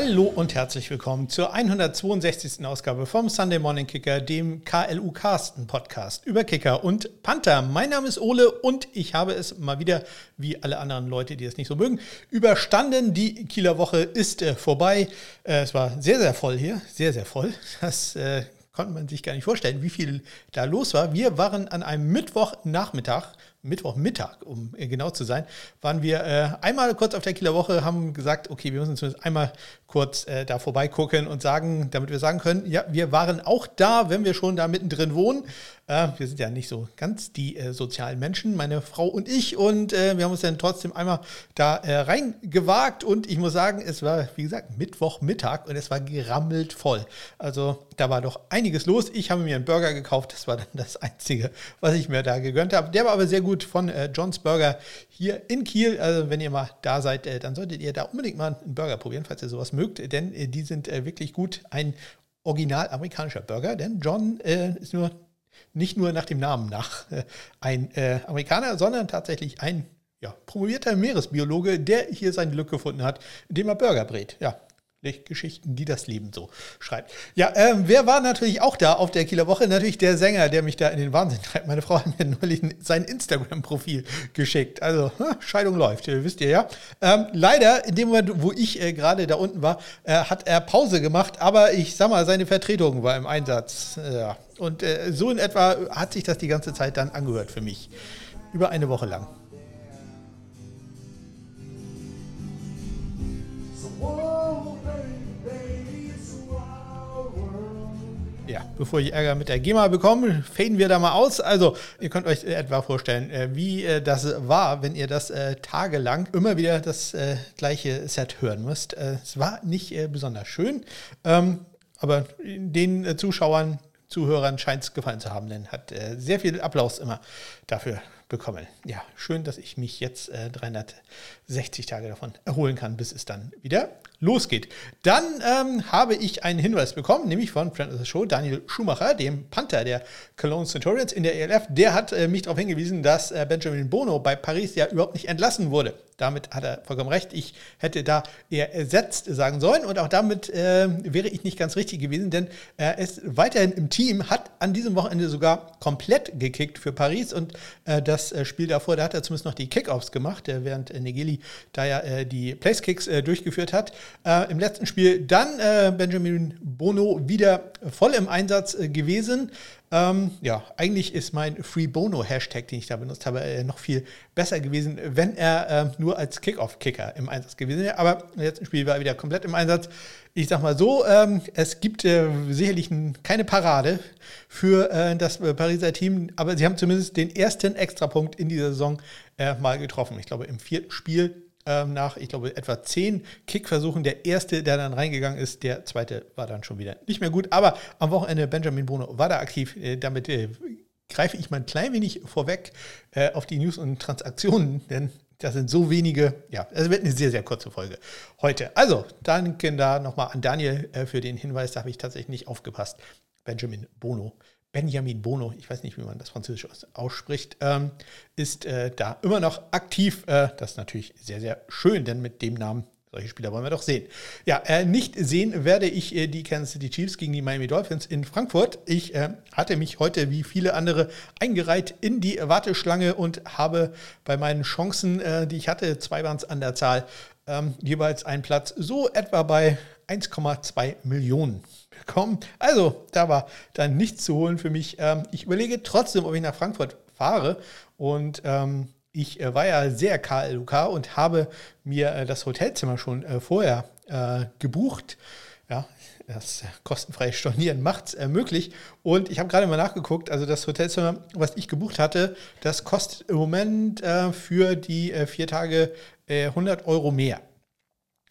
Hallo und herzlich willkommen zur 162. Ausgabe vom Sunday Morning Kicker, dem KLU Carsten Podcast über Kicker und Panther. Mein Name ist Ole und ich habe es mal wieder, wie alle anderen Leute, die es nicht so mögen, überstanden. Die Kieler Woche ist äh, vorbei. Äh, es war sehr, sehr voll hier, sehr, sehr voll. Das äh, konnte man sich gar nicht vorstellen, wie viel da los war. Wir waren an einem Mittwochnachmittag Mittwochmittag, um genau zu sein, waren wir äh, einmal kurz auf der Kieler Woche, haben gesagt, okay, wir müssen zumindest einmal kurz äh, da vorbeigucken und sagen, damit wir sagen können, ja, wir waren auch da, wenn wir schon da mittendrin wohnen. Äh, wir sind ja nicht so ganz die äh, sozialen Menschen, meine Frau und ich, und äh, wir haben uns dann trotzdem einmal da äh, reingewagt und ich muss sagen, es war, wie gesagt, Mittwochmittag und es war gerammelt voll. Also da war doch einiges los. Ich habe mir einen Burger gekauft, das war dann das Einzige, was ich mir da gegönnt habe. Der war aber sehr gut von äh, John's Burger hier in Kiel. Also wenn ihr mal da seid, äh, dann solltet ihr da unbedingt mal einen Burger probieren, falls ihr sowas mögt, denn die sind wirklich gut. Ein original amerikanischer Burger, denn John äh, ist nur nicht nur nach dem Namen nach äh, ein Amerikaner, sondern tatsächlich ein ja, promovierter Meeresbiologe, der hier sein Glück gefunden hat, indem er Burger brät. Ja, Geschichten, die das Leben so schreibt. Ja, ähm, wer war natürlich auch da auf der Kieler Woche? Natürlich der Sänger, der mich da in den Wahnsinn treibt. Meine Frau hat mir neulich sein Instagram-Profil geschickt. Also, hm, Scheidung läuft, wisst ihr ja. Ähm, leider, in dem Moment, wo ich äh, gerade da unten war, äh, hat er Pause gemacht, aber ich sag mal, seine Vertretung war im Einsatz. Ja. Und äh, so in etwa hat sich das die ganze Zeit dann angehört für mich. Über eine Woche lang. Ja, bevor ich Ärger mit der GEMA bekomme, faden wir da mal aus. Also, ihr könnt euch etwa vorstellen, äh, wie äh, das war, wenn ihr das äh, tagelang immer wieder das gleiche Set hören müsst. Es war nicht besonders schön, ähm, aber den Zuschauern, Zuhörern scheint es gefallen zu haben, denn hat sehr viel Applaus immer dafür bekommen. Ja, schön, dass ich mich jetzt 360 Tage davon erholen kann, bis es dann wieder losgeht. Dann ähm, habe ich einen Hinweis bekommen, nämlich von Friend of the Show, Daniel Schumacher, dem Panther der Cologne Centurions in der ELF. Der hat äh, mich darauf hingewiesen, dass äh, Benjamin Bono bei Paris ja überhaupt nicht entlassen wurde. Damit hat er vollkommen recht. Ich hätte da eher ersetzt sagen sollen und auch damit äh, wäre ich nicht ganz richtig gewesen, denn er ist weiterhin im Team, hat an diesem Wochenende sogar komplett gekickt für Paris und äh, das äh, Spiel davor, da hat er zumindest noch die Kickoffs gemacht, äh, während Negeli da ja die Place-Kicks durchgeführt hat. Äh, Im letzten Spiel dann äh, Benjamin Bono wieder voll im Einsatz äh, gewesen. Ähm, ja, eigentlich ist mein Free Bono Hashtag, den ich da benutzt habe, äh, noch viel besser gewesen, wenn er äh, nur als Kickoff-Kicker im Einsatz gewesen wäre. Aber im letzten Spiel war er wieder komplett im Einsatz. Ich sag mal so, ähm, es gibt äh, sicherlich keine Parade für äh, das Pariser Team, aber sie haben zumindest den ersten Extrapunkt in dieser Saison äh, mal getroffen. Ich glaube, im vierten Spiel ähm, nach, ich glaube, etwa zehn Kickversuchen. Der erste, der dann reingegangen ist, der zweite war dann schon wieder nicht mehr gut. Aber am Wochenende Benjamin Bono war da aktiv. Äh, damit äh, greife ich mal ein klein wenig vorweg äh, auf die News und Transaktionen, denn das sind so wenige, ja, es wird eine sehr, sehr kurze Folge heute. Also, danke da nochmal an Daniel äh, für den Hinweis, da habe ich tatsächlich nicht aufgepasst. Benjamin Bono Benjamin Bono, ich weiß nicht, wie man das Französisch ausspricht, ähm, ist äh, da immer noch aktiv. Äh, das ist natürlich sehr, sehr schön, denn mit dem Namen solche Spieler wollen wir doch sehen. Ja, äh, nicht sehen werde ich äh, die Kansas City Chiefs gegen die Miami Dolphins in Frankfurt. Ich äh, hatte mich heute wie viele andere eingereiht in die Warteschlange und habe bei meinen Chancen, äh, die ich hatte, zwei waren es an der Zahl, ähm, jeweils einen Platz so etwa bei 1,2 Millionen bekommen. Also, da war dann nichts zu holen für mich. Ähm, ich überlege trotzdem, ob ich nach Frankfurt fahre. Und ähm, ich äh, war ja sehr KLUK und habe mir äh, das Hotelzimmer schon äh, vorher äh, gebucht. Ja, das kostenfreie Stornieren macht es möglich. Und ich habe gerade mal nachgeguckt, also das Hotelzimmer, was ich gebucht hatte, das kostet im Moment äh, für die äh, vier Tage 100 Euro mehr.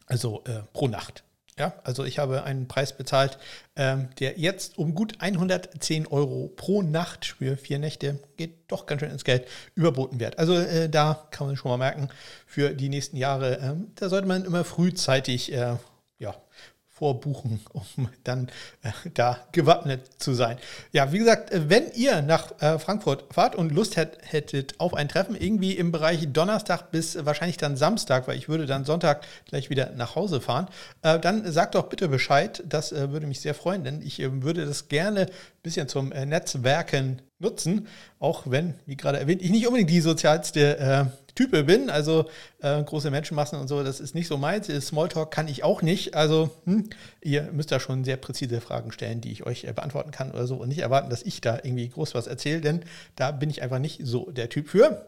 Also pro Nacht. Ja, also ich habe einen Preis bezahlt, ähm, der jetzt um gut 110 Euro pro Nacht für vier Nächte, geht doch ganz schön ins Geld, überboten wird. Also äh, da kann man schon mal merken, für die nächsten Jahre, äh, da sollte man immer frühzeitig äh, ja, vorbuchen, um dann äh, da gewappnet zu sein. Ja, wie gesagt, äh, wenn ihr nach äh, Frankfurt fahrt und Lust hätt, hättet auf ein Treffen, irgendwie im Bereich Donnerstag bis wahrscheinlich dann Samstag, weil ich würde dann Sonntag gleich wieder nach Hause fahren, äh, dann sagt doch bitte Bescheid. Das äh, würde mich sehr freuen, denn ich äh, würde das gerne ein bisschen zum Netzwerken nutzen, auch wenn, wie gerade erwähnt, ich nicht unbedingt die sozialste Type bin. Also äh, große Menschenmassen und so, das ist nicht so meins. Smalltalk kann ich auch nicht. Also hm, ihr müsst da schon sehr präzise Fragen stellen, die ich euch äh, beantworten kann oder so und nicht erwarten, dass ich da irgendwie groß was erzähle, denn da bin ich einfach nicht so der Typ für.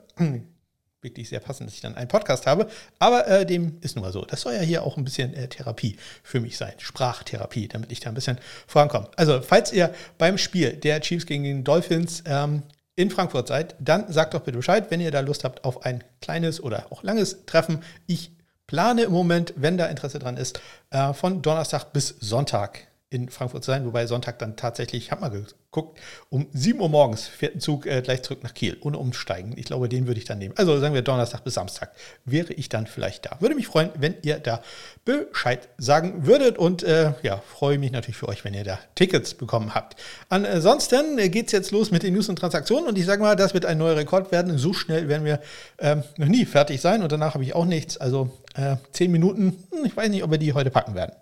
Wirklich sehr passend, dass ich dann einen Podcast habe. Aber äh, dem ist nun mal so. Das soll ja hier auch ein bisschen äh, Therapie für mich sein. Sprachtherapie, damit ich da ein bisschen vorankomme. Also, falls ihr beim Spiel der Chiefs gegen den Dolphins ähm, in Frankfurt seid, dann sagt doch bitte Bescheid, wenn ihr da Lust habt auf ein kleines oder auch langes Treffen. Ich plane im Moment, wenn da Interesse dran ist, äh, von Donnerstag bis Sonntag in Frankfurt sein, wobei Sonntag dann tatsächlich, ich habe mal geguckt, um 7 Uhr morgens fährt ein Zug äh, gleich zurück nach Kiel, ohne umsteigen. Ich glaube, den würde ich dann nehmen. Also sagen wir Donnerstag bis Samstag wäre ich dann vielleicht da. Würde mich freuen, wenn ihr da Bescheid sagen würdet und äh, ja, freue mich natürlich für euch, wenn ihr da Tickets bekommen habt. Ansonsten geht es jetzt los mit den News und Transaktionen und ich sage mal, das wird ein neuer Rekord werden. So schnell werden wir ähm, noch nie fertig sein und danach habe ich auch nichts. Also äh, 10 Minuten, hm, ich weiß nicht, ob wir die heute packen werden.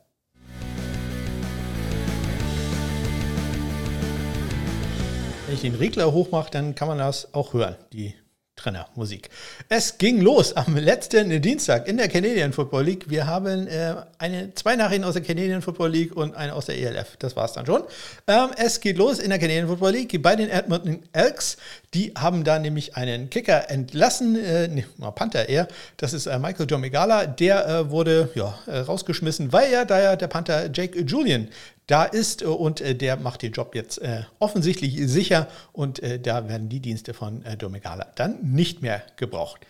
Wenn ich den Regler hochmache, dann kann man das auch hören, die Trennermusik. Es ging los am letzten Dienstag in der Canadian Football League. Wir haben äh, eine, zwei Nachrichten aus der Canadian Football League und eine aus der ELF. Das war es dann schon. Ähm, es geht los in der Canadian Football League bei den Edmonton Elks. Die haben da nämlich einen Kicker entlassen, äh, nee, Panther eher. Das ist äh, Michael John. Der äh, wurde ja, äh, rausgeschmissen, weil ja da ja der Panther Jake Julian da ist äh, und äh, der macht den Job jetzt äh, offensichtlich sicher und da werden die Dienste von Domegala dann nicht mehr gebraucht.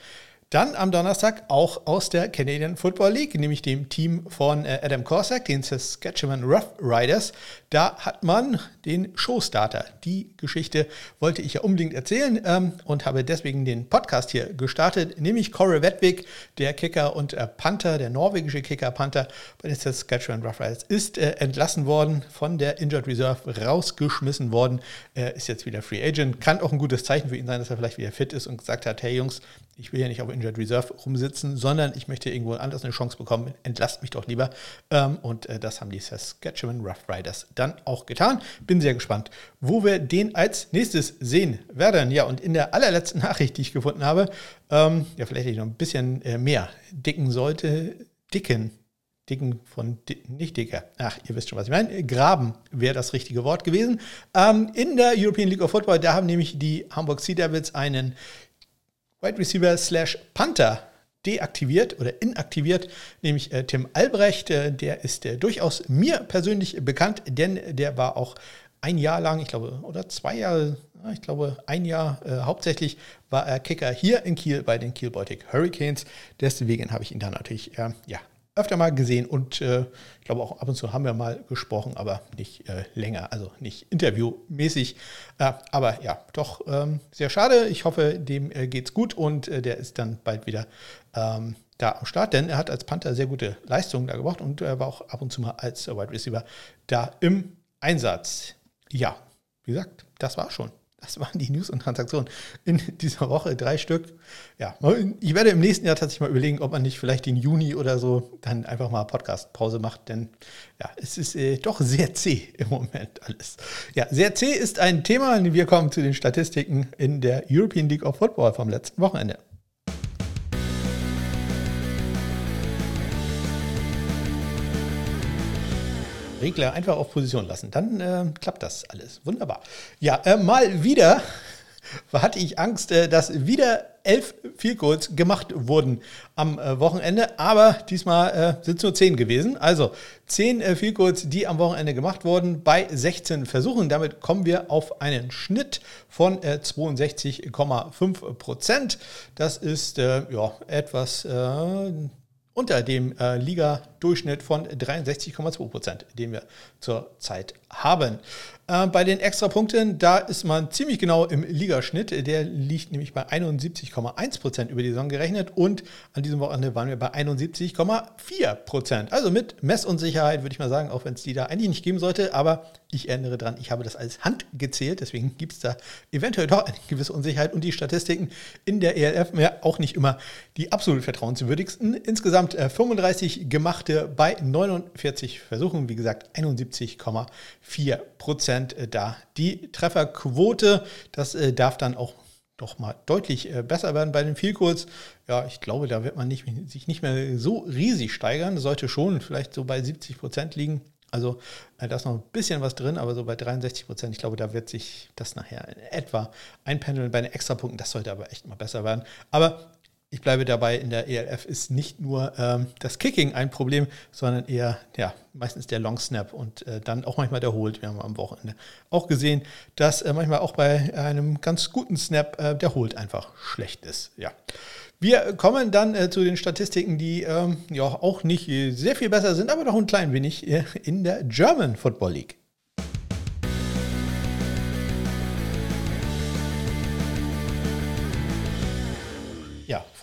Dann am Donnerstag auch aus der Canadian Football League, nämlich dem Team von äh, Adam Corsack, den Saskatchewan Rough Riders. Da hat man den Showstarter. Die Geschichte wollte ich ja unbedingt erzählen ähm, und habe deswegen den Podcast hier gestartet, nämlich Corey Wedwig, der Kicker und äh, Panther, der norwegische Kicker-Panther bei den Saskatchewan Rough Riders, ist äh, entlassen worden, von der Injured Reserve rausgeschmissen worden, Er ist jetzt wieder Free Agent. Kann auch ein gutes Zeichen für ihn sein, dass er vielleicht wieder fit ist und gesagt hat, hey Jungs, ich will ja nicht auf Injured Reserve rumsitzen, sondern ich möchte irgendwo anders eine Chance bekommen. Entlasst mich doch lieber. Ähm, und äh, das haben die Saskatchewan Rough Riders dann auch getan. Bin sehr gespannt, wo wir den als nächstes sehen werden. Ja, und in der allerletzten Nachricht, die ich gefunden habe, ähm, ja, vielleicht ich noch ein bisschen äh, mehr dicken sollte, dicken. Dicken von nicht dicker. Ach, ihr wisst schon, was ich meine. Graben wäre das richtige Wort gewesen. Ähm, in der European League of Football, da haben nämlich die Hamburg Sea Devils einen Wide Receiver slash Panther deaktiviert oder inaktiviert, nämlich äh, Tim Albrecht. Äh, der ist äh, durchaus mir persönlich bekannt, denn der war auch ein Jahr lang, ich glaube, oder zwei Jahre, ich glaube, ein Jahr äh, hauptsächlich war er Kicker hier in Kiel bei den Kiel Baltic Hurricanes. Deswegen habe ich ihn da natürlich äh, ja, öfter mal gesehen und äh, ich glaube auch ab und zu haben wir mal gesprochen, aber nicht äh, länger, also nicht interviewmäßig. Äh, aber ja, doch ähm, sehr schade. Ich hoffe, dem äh, geht's gut und äh, der ist dann bald wieder ähm, da am Start, denn er hat als Panther sehr gute Leistungen da gebracht und er war auch ab und zu mal als Wide Receiver da im Einsatz. Ja, wie gesagt, das war schon. Das waren die News und Transaktionen in dieser Woche, drei Stück. Ja, ich werde im nächsten Jahr tatsächlich mal überlegen, ob man nicht vielleicht den Juni oder so dann einfach mal Podcast-Pause macht, denn ja, es ist äh, doch sehr zäh im Moment alles. Ja, sehr zäh ist ein Thema. Wir kommen zu den Statistiken in der European League of Football vom letzten Wochenende. Regler einfach auf Position lassen. Dann äh, klappt das alles. Wunderbar. Ja, äh, mal wieder hatte ich Angst, äh, dass wieder elf Vielcodes gemacht wurden am äh, Wochenende, aber diesmal äh, sind es nur zehn gewesen. Also zehn Vielcodes, die am Wochenende gemacht wurden bei 16 Versuchen. Damit kommen wir auf einen Schnitt von 62,5 Prozent. Das ist ja etwas unter dem äh, Liga-Durchschnitt von 63,2 Prozent, den wir zurzeit haben. Äh, bei den Extrapunkten, da ist man ziemlich genau im Ligaschnitt. Der liegt nämlich bei 71,1 Prozent über die Saison gerechnet und an diesem Wochenende waren wir bei 71,4 Prozent. Also mit Messunsicherheit würde ich mal sagen, auch wenn es die da eigentlich nicht geben sollte, aber ich erinnere daran, ich habe das als Hand gezählt, deswegen gibt es da eventuell doch eine gewisse Unsicherheit und die Statistiken in der ELF ja auch nicht immer die absolut vertrauenswürdigsten. Insgesamt 35 äh, gemachte bei 49 Versuchen, wie gesagt 71,4 Prozent äh, da. Die Trefferquote, das äh, darf dann auch doch mal deutlich besser werden bei den Vielkurs. Ja, ich glaube, da wird man nicht, sich nicht mehr so riesig steigern. Das sollte schon vielleicht so bei 70 Prozent liegen. Also da ist noch ein bisschen was drin, aber so bei 63 Prozent, ich glaube, da wird sich das nachher in etwa einpendeln bei den Extrapunkten. Das sollte aber echt mal besser werden. Aber ich bleibe dabei, in der ELF ist nicht nur ähm, das Kicking ein Problem, sondern eher, ja, meistens der Long Snap und äh, dann auch manchmal der Hold. Wir haben am Wochenende auch gesehen, dass äh, manchmal auch bei einem ganz guten Snap äh, der Hold einfach schlecht ist. Ja. Wir kommen dann äh, zu den Statistiken, die ähm, ja auch nicht sehr viel besser sind, aber doch ein klein wenig äh, in der German Football League.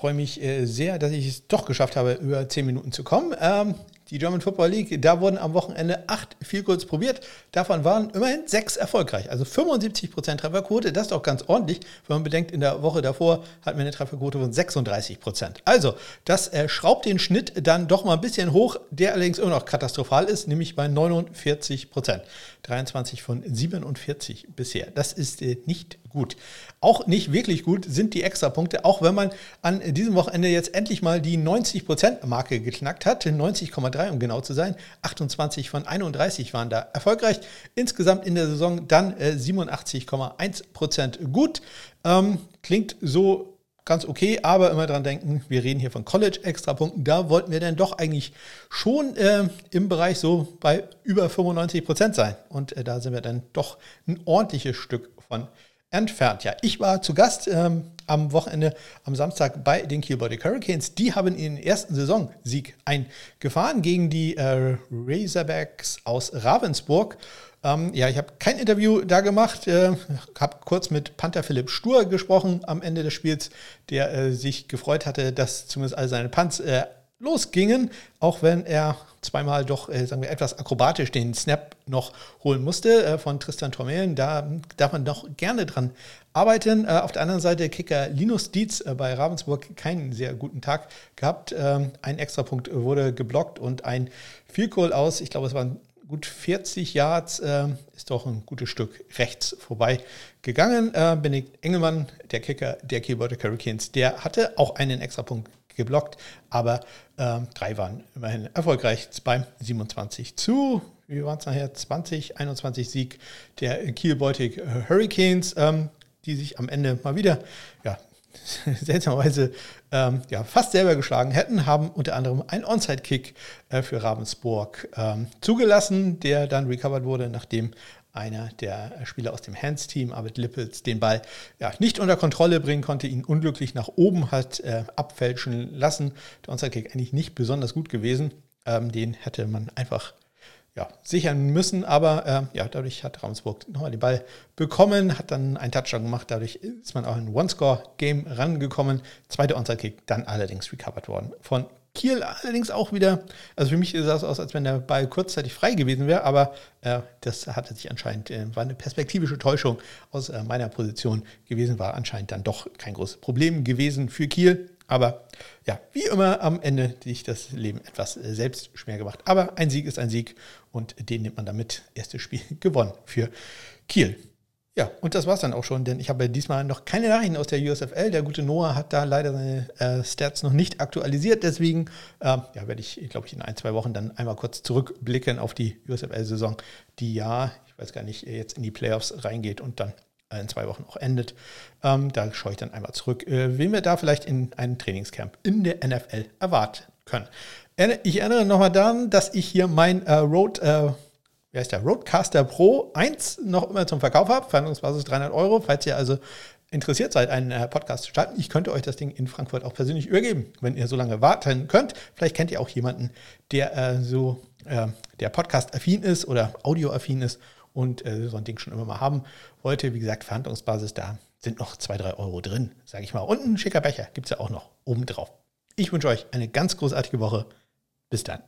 Freue mich äh, sehr, dass ich es doch geschafft habe, über 10 Minuten zu kommen. Ähm, die German Football League, da wurden am Wochenende acht Vielkurs probiert. Davon waren immerhin sechs erfolgreich. Also 75% Trefferquote, das ist doch ganz ordentlich. Wenn man bedenkt, in der Woche davor hatten wir eine Trefferquote von 36%. Also, das äh, schraubt den Schnitt dann doch mal ein bisschen hoch, der allerdings immer noch katastrophal ist, nämlich bei 49%. 23 von 47 bisher. Das ist äh, nicht gut. Auch nicht wirklich gut sind die Extrapunkte, auch wenn man an diesem Wochenende jetzt endlich mal die 90%-Marke geknackt hat. 90,3 um genau zu sein. 28 von 31 waren da erfolgreich. Insgesamt in der Saison dann äh, 87,1% gut. Ähm, klingt so ganz okay, aber immer dran denken, wir reden hier von College-Extrapunkten. Da wollten wir dann doch eigentlich schon äh, im Bereich so bei über 95 Prozent sein. Und äh, da sind wir dann doch ein ordentliches Stück von entfernt. Ja, ich war zu Gast ähm, am Wochenende, am Samstag bei den Kielbody Hurricanes. Die haben ihren ersten Saisonsieg eingefahren gegen die äh, Razorbacks aus Ravensburg. Ähm, ja, ich habe kein Interview da gemacht, äh, habe kurz mit Panther Philipp Stur gesprochen am Ende des Spiels, der äh, sich gefreut hatte, dass zumindest all seine Punts äh, losgingen, auch wenn er zweimal doch, äh, sagen wir, etwas akrobatisch den Snap noch holen musste äh, von Tristan Tormelen. Da darf man doch gerne dran arbeiten. Äh, auf der anderen Seite Kicker Linus Dietz äh, bei Ravensburg keinen sehr guten Tag gehabt. Ähm, ein Extrapunkt wurde geblockt und ein Vielkohl aus, ich glaube, es waren gut 40 Yards, äh, ist doch ein gutes Stück rechts vorbei gegangen. Äh, Benedikt Engelmann, der Kicker der Keyboard Hurricanes, der hatte auch einen Extrapunkt geblockt, aber äh, drei waren immerhin erfolgreich. Beim 27 zu, wie waren es nachher, 20, 21 Sieg der Kiel Baltic Hurricanes, ähm, die sich am Ende mal wieder ja, seltsamerweise ähm, ja, fast selber geschlagen hätten, haben unter anderem einen Onside-Kick äh, für Ravensburg ähm, zugelassen, der dann recovered wurde, nachdem einer der Spieler aus dem Hands-Team, Arvid Lippels, den Ball ja, nicht unter Kontrolle bringen konnte, ihn unglücklich nach oben hat äh, abfälschen lassen. Der Onside-Kick eigentlich nicht besonders gut gewesen. Ähm, den hätte man einfach ja, sichern müssen. Aber äh, ja, dadurch hat Ravensburg nochmal den Ball bekommen, hat dann einen Touchdown gemacht. Dadurch ist man auch in ein One-Score-Game rangekommen. Zweiter Onside-Kick, dann allerdings recovered worden von Kiel allerdings auch wieder, also für mich sah es aus, als wenn der Ball kurzzeitig frei gewesen wäre, aber äh, das hatte sich anscheinend, äh, war eine perspektivische Täuschung aus äh, meiner Position gewesen, war anscheinend dann doch kein großes Problem gewesen für Kiel. Aber ja, wie immer am Ende sich das Leben etwas äh, selbst schwer gemacht. Aber ein Sieg ist ein Sieg und den nimmt man damit. Erstes Spiel gewonnen für Kiel. Ja, und das war es dann auch schon, denn ich habe diesmal noch keine Nachrichten aus der USFL. Der gute Noah hat da leider seine äh, Stats noch nicht aktualisiert. Deswegen äh, ja, werde ich, glaube ich, in ein, zwei Wochen dann einmal kurz zurückblicken auf die USFL-Saison, die ja, ich weiß gar nicht, jetzt in die Playoffs reingeht und dann in zwei Wochen auch endet. Ähm, da schaue ich dann einmal zurück, äh, wen wir da vielleicht in einem Trainingscamp in der NFL erwarten können. Ich erinnere nochmal daran, dass ich hier mein äh, Road, äh, wie heißt der, Roadcaster Pro 1 noch immer zum Verkauf habe. Verhandlungsbasis 300 Euro. Falls ihr also interessiert seid, einen äh, Podcast zu starten, ich könnte euch das Ding in Frankfurt auch persönlich übergeben, wenn ihr so lange warten könnt. Vielleicht kennt ihr auch jemanden, der äh, so äh, der Podcast-affin ist oder Audio-affin ist und äh, so ein Ding schon immer mal haben wollte. Wie gesagt, Verhandlungsbasis, da sind noch zwei, drei Euro drin, sage ich mal. Und ein schicker Becher gibt es ja auch noch oben drauf. Ich wünsche euch eine ganz großartige Woche. Bis dann.